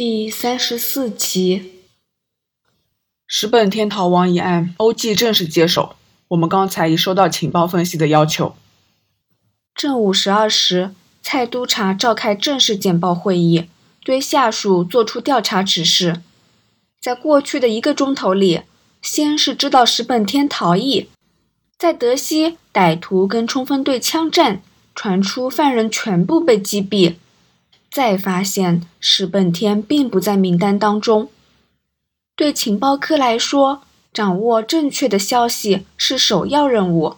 第三十四集，石本天逃亡一案，欧记正式接手。我们刚才已收到情报分析的要求。正午十二时，蔡督察召开正式简报会议，对下属作出调查指示。在过去的一个钟头里，先是知道石本天逃逸，在德西歹徒跟冲锋队枪战，传出犯人全部被击毙。再发现石本天并不在名单当中。对情报科来说，掌握正确的消息是首要任务。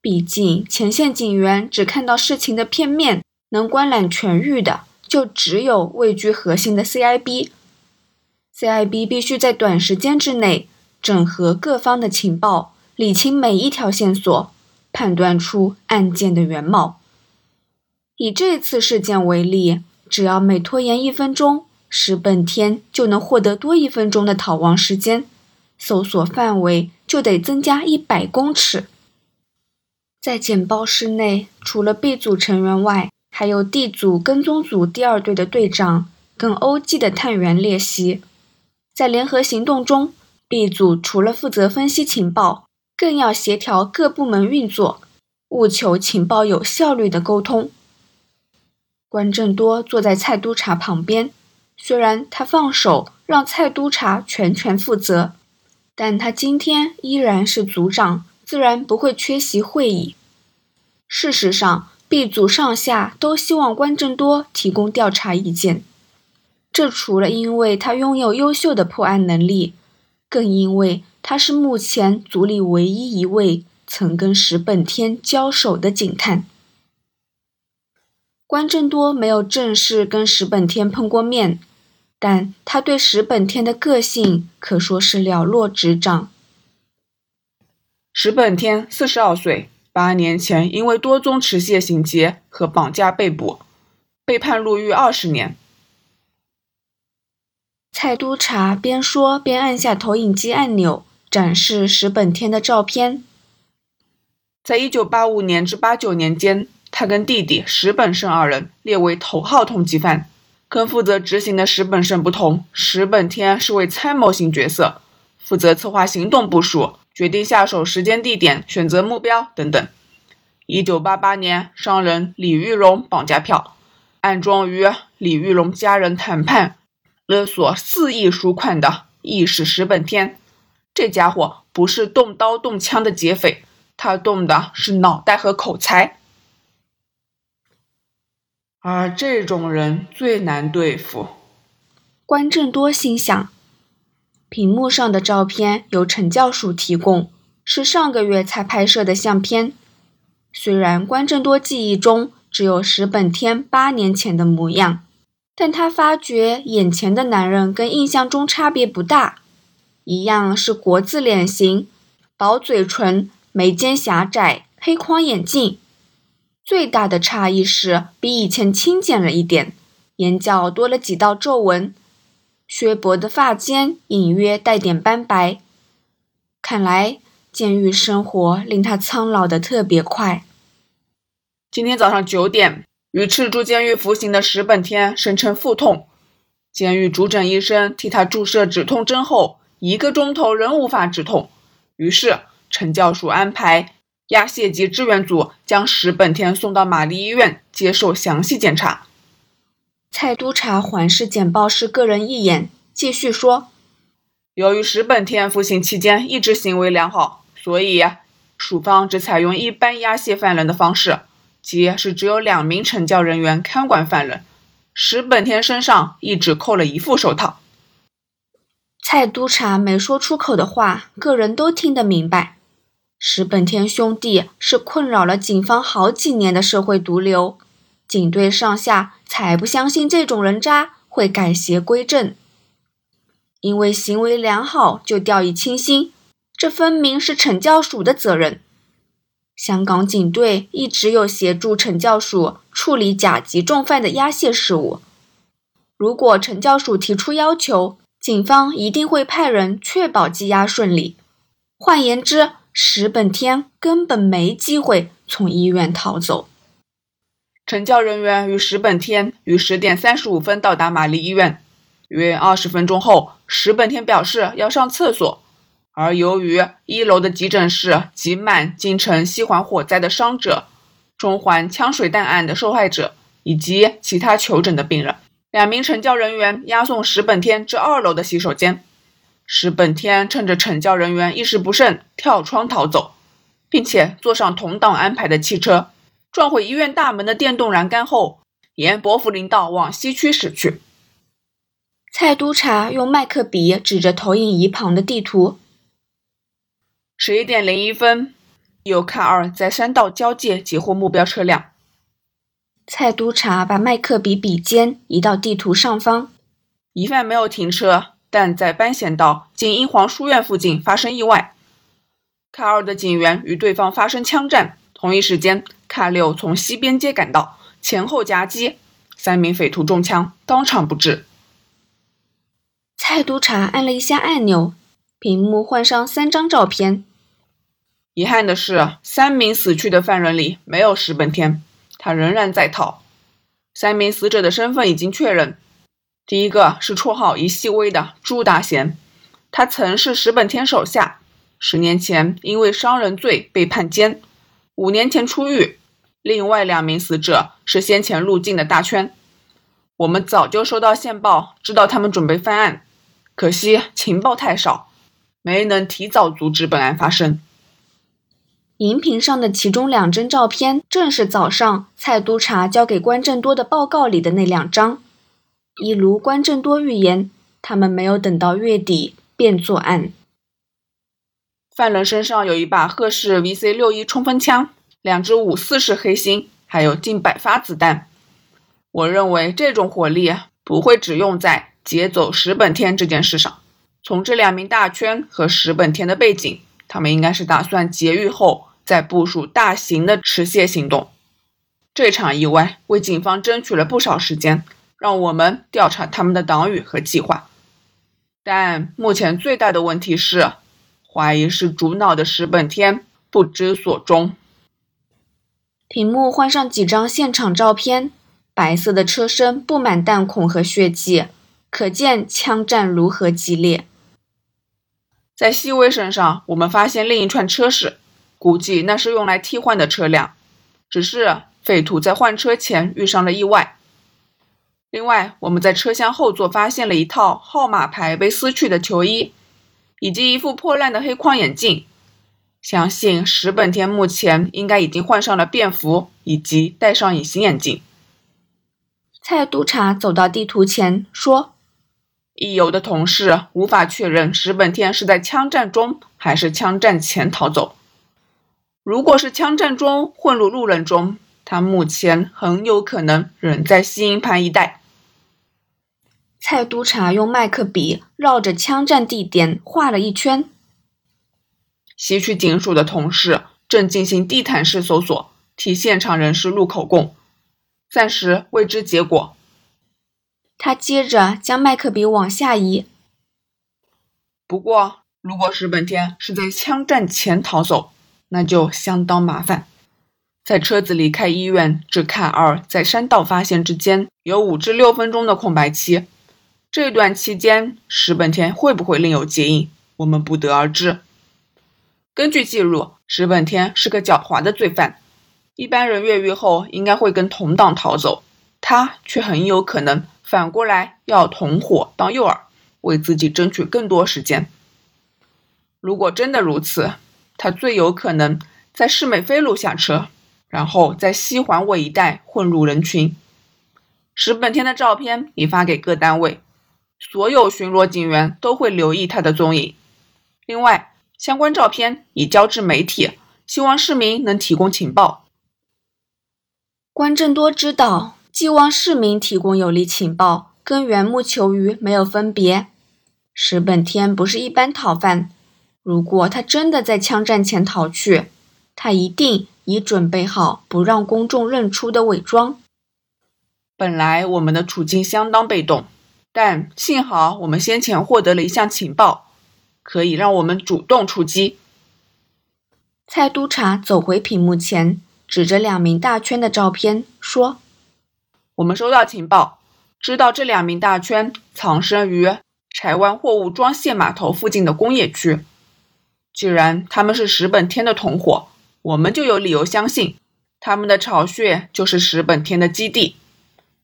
毕竟前线警员只看到事情的片面，能观览全域的就只有位居核心的 CIB。CIB 必须在短时间之内整合各方的情报，理清每一条线索，判断出案件的原貌。以这次事件为例，只要每拖延一分钟，石本天就能获得多一分钟的逃亡时间，搜索范围就得增加一百公尺。在简报室内，除了 B 组成员外，还有 D 组跟踪组第二队的队长跟 OG 的探员列席。在联合行动中，B 组除了负责分析情报，更要协调各部门运作，务求情报有效率的沟通。关正多坐在蔡督察旁边，虽然他放手让蔡督察全权负责，但他今天依然是组长，自然不会缺席会议。事实上，B 组上下都希望关正多提供调查意见，这除了因为他拥有优秀的破案能力，更因为他是目前组里唯一一位曾跟石本天交手的警探。关正多没有正式跟石本天碰过面，但他对石本天的个性可说是了若指掌。石本天四十二岁，八年前因为多宗持械行劫和绑架被捕，被判入狱二十年。蔡督察边说边按下投影机按钮，展示石本天的照片。在一九八五年至八九年间。他跟弟弟石本胜二人列为头号通缉犯，跟负责执行的石本胜不同，石本天是位参谋型角色，负责策划行动部署、决定下手时间、地点、选择目标等等。一九八八年，商人李玉荣绑架票，暗中与李玉荣家人谈判，勒索四亿赎款的亦是石本天。这家伙不是动刀动枪的劫匪，他动的是脑袋和口才。而这种人最难对付。关正多心想，屏幕上的照片由陈教署提供，是上个月才拍摄的相片。虽然关正多记忆中只有石本天八年前的模样，但他发觉眼前的男人跟印象中差别不大，一样是国字脸型，薄嘴唇，眉间狭窄，黑框眼镜。最大的差异是比以前轻减了一点，眼角多了几道皱纹，削薄的发间隐约带点斑白。看来监狱生活令他苍老的特别快。今天早上九点，于赤柱监狱服刑的石本天声称腹痛，监狱主诊医生替他注射止痛针后，一个钟头仍无法止痛，于是陈教署安排。押解及支援组将石本天送到玛丽医院接受详细检查。蔡督察环视简报室个人一眼，继续说：“由于石本天服刑期间一直行为良好，所以署方只采用一般押解犯人的方式，即是只有两名惩教人员看管犯人。石本天身上一直扣了一副手套。”蔡督察没说出口的话，个人都听得明白。石本天兄弟是困扰了警方好几年的社会毒瘤，警队上下才不相信这种人渣会改邪归正。因为行为良好就掉以轻心，这分明是惩教署的责任。香港警队一直有协助惩教署处理甲级重犯的押解事务，如果惩教署提出要求，警方一定会派人确保羁押顺利。换言之，石本天根本没机会从医院逃走。惩教人员与石本天于十点三十五分到达玛丽医院。约二十分钟后，石本天表示要上厕所，而由于一楼的急诊室挤满京城西环火灾的伤者、中环枪水弹案的受害者以及其他求诊的病人，两名惩教人员押送石本天至二楼的洗手间。石本天趁着惩教人员一时不慎，跳窗逃走，并且坐上同党安排的汽车，撞毁医院大门的电动栏杆后，沿伯福林道往西区驶去。蔡督察用麦克笔指着投影仪旁的地图。十一点零一分，有卡尔在山道交界截获目标车辆。蔡督察把麦克笔笔尖移到地图上方，疑犯没有停车。但在班贤道经英皇书院附近发生意外，卡二的警员与对方发生枪战。同一时间，卡六从西边街赶到，前后夹击，三名匪徒中枪，当场不治。蔡督察按了一下按钮，屏幕换上三张照片。遗憾的是，三名死去的犯人里没有石本天，他仍然在逃。三名死者的身份已经确认。第一个是绰号一细微的朱达贤，他曾是石本天手下，十年前因为伤人罪被判监，五年前出狱。另外两名死者是先前入境的大圈，我们早就收到线报，知道他们准备犯案，可惜情报太少，没能提早阻止本案发生。荧屏上的其中两张照片，正是早上蔡督察交给关正多的报告里的那两张。一如关正多预言，他们没有等到月底便作案。犯人身上有一把赫氏 VC 六一冲锋枪，两支五四式黑心，还有近百发子弹。我认为这种火力不会只用在劫走石本天这件事上。从这两名大圈和石本天的背景，他们应该是打算劫狱后再部署大型的持械行动。这场意外为警方争取了不少时间。让我们调查他们的党羽和计划，但目前最大的问题是，怀疑是主脑的石本天不知所终。屏幕换上几张现场照片，白色的车身布满弹孔和血迹，可见枪战如何激烈。在细微身上，我们发现另一串车匙，估计那是用来替换的车辆，只是匪徒在换车前遇上了意外。另外，我们在车厢后座发现了一套号码牌被撕去的球衣，以及一副破烂的黑框眼镜。相信石本天目前应该已经换上了便服，以及戴上隐形眼镜。蔡督察走到地图前说：“已有的同事无法确认石本天是在枪战中还是枪战前逃走。如果是枪战中混入路人中，他目前很有可能仍在西营盘一带。”蔡督察用麦克笔绕着枪战地点画了一圈。西区警署的同事正进行地毯式搜索，替现场人士录口供，暂时未知结果。他接着将麦克笔往下移。不过，如果石本天是在枪战前逃走，那就相当麻烦。在车子离开医院至看二在山道发现之间，有五至六分钟的空白期。这段期间，石本天会不会另有接应，我们不得而知。根据记录，石本天是个狡猾的罪犯，一般人越狱后应该会跟同党逃走，他却很有可能反过来要同伙当诱饵，为自己争取更多时间。如果真的如此，他最有可能在市美飞路下车，然后在西环尾一带混入人群。石本天的照片已发给各单位。所有巡逻警员都会留意他的踪影。另外，相关照片已交至媒体，希望市民能提供情报。关正多知道，寄望市民提供有力情报，跟缘木求鱼没有分别。石本天不是一般逃犯，如果他真的在枪战前逃去，他一定已准备好不让公众认出的伪装。本来我们的处境相当被动。但幸好，我们先前获得了一项情报，可以让我们主动出击。蔡督察走回屏幕前，指着两名大圈的照片说：“我们收到情报，知道这两名大圈藏身于柴湾货物装卸码头附近的工业区。既然他们是石本天的同伙，我们就有理由相信，他们的巢穴就是石本天的基地。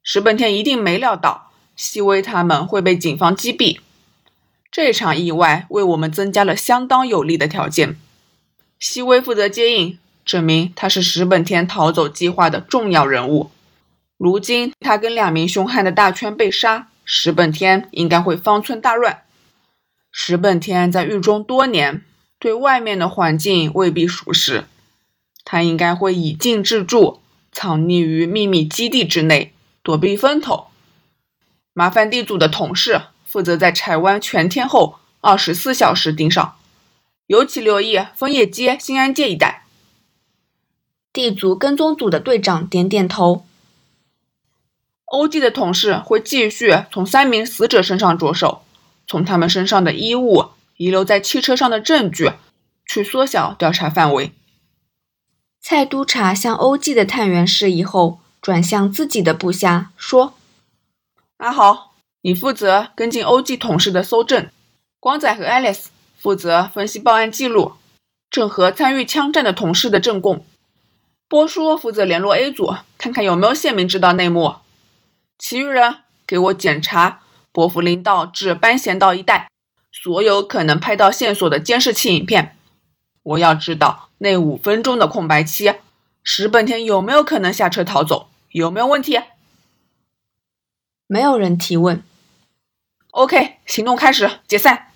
石本天一定没料到西威他们会被警方击毙。这场意外为我们增加了相当有利的条件。西威负责接应，证明他是石本天逃走计划的重要人物。如今他跟两名凶悍的大圈被杀，石本天应该会方寸大乱。石本天在狱中多年，对外面的环境未必熟识，他应该会以静制住，藏匿于秘密基地之内，躲避风头。麻烦地主的同事负责在柴湾全天候二十四小时盯上，尤其留意枫叶街、新安街一带。地主跟踪组的队长点点头。欧弟的同事会继续从三名死者身上着手，从他们身上的衣物、遗留在汽车上的证据，去缩小调查范围。蔡督察向欧记的探员示意后，转向自己的部下说：“阿豪，你负责跟进欧记同事的搜证；光仔和爱丽丝负责分析报案记录，整合参与枪战的同事的证供；波叔负责联络 A 组，看看有没有县民知道内幕。”其余人给我检查伯福林道至班贤道一带所有可能拍到线索的监视器影片。我要知道那五分钟的空白期，石本田有没有可能下车逃走？有没有问题？没有人提问。OK，行动开始，解散。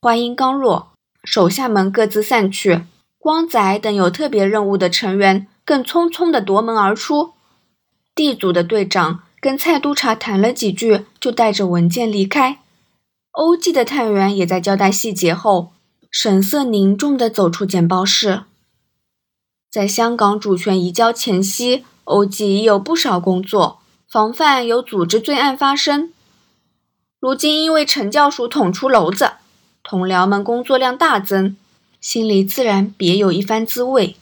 话音刚落，手下们各自散去，光仔等有特别任务的成员更匆匆地夺门而出。D 组的队长跟蔡督察谈了几句，就带着文件离开。欧记的探员也在交代细节后，神色凝重地走出简报室。在香港主权移交前夕，欧记已有不少工作，防范有组织罪案发生。如今因为陈教授捅出篓子，同僚们工作量大增，心里自然别有一番滋味。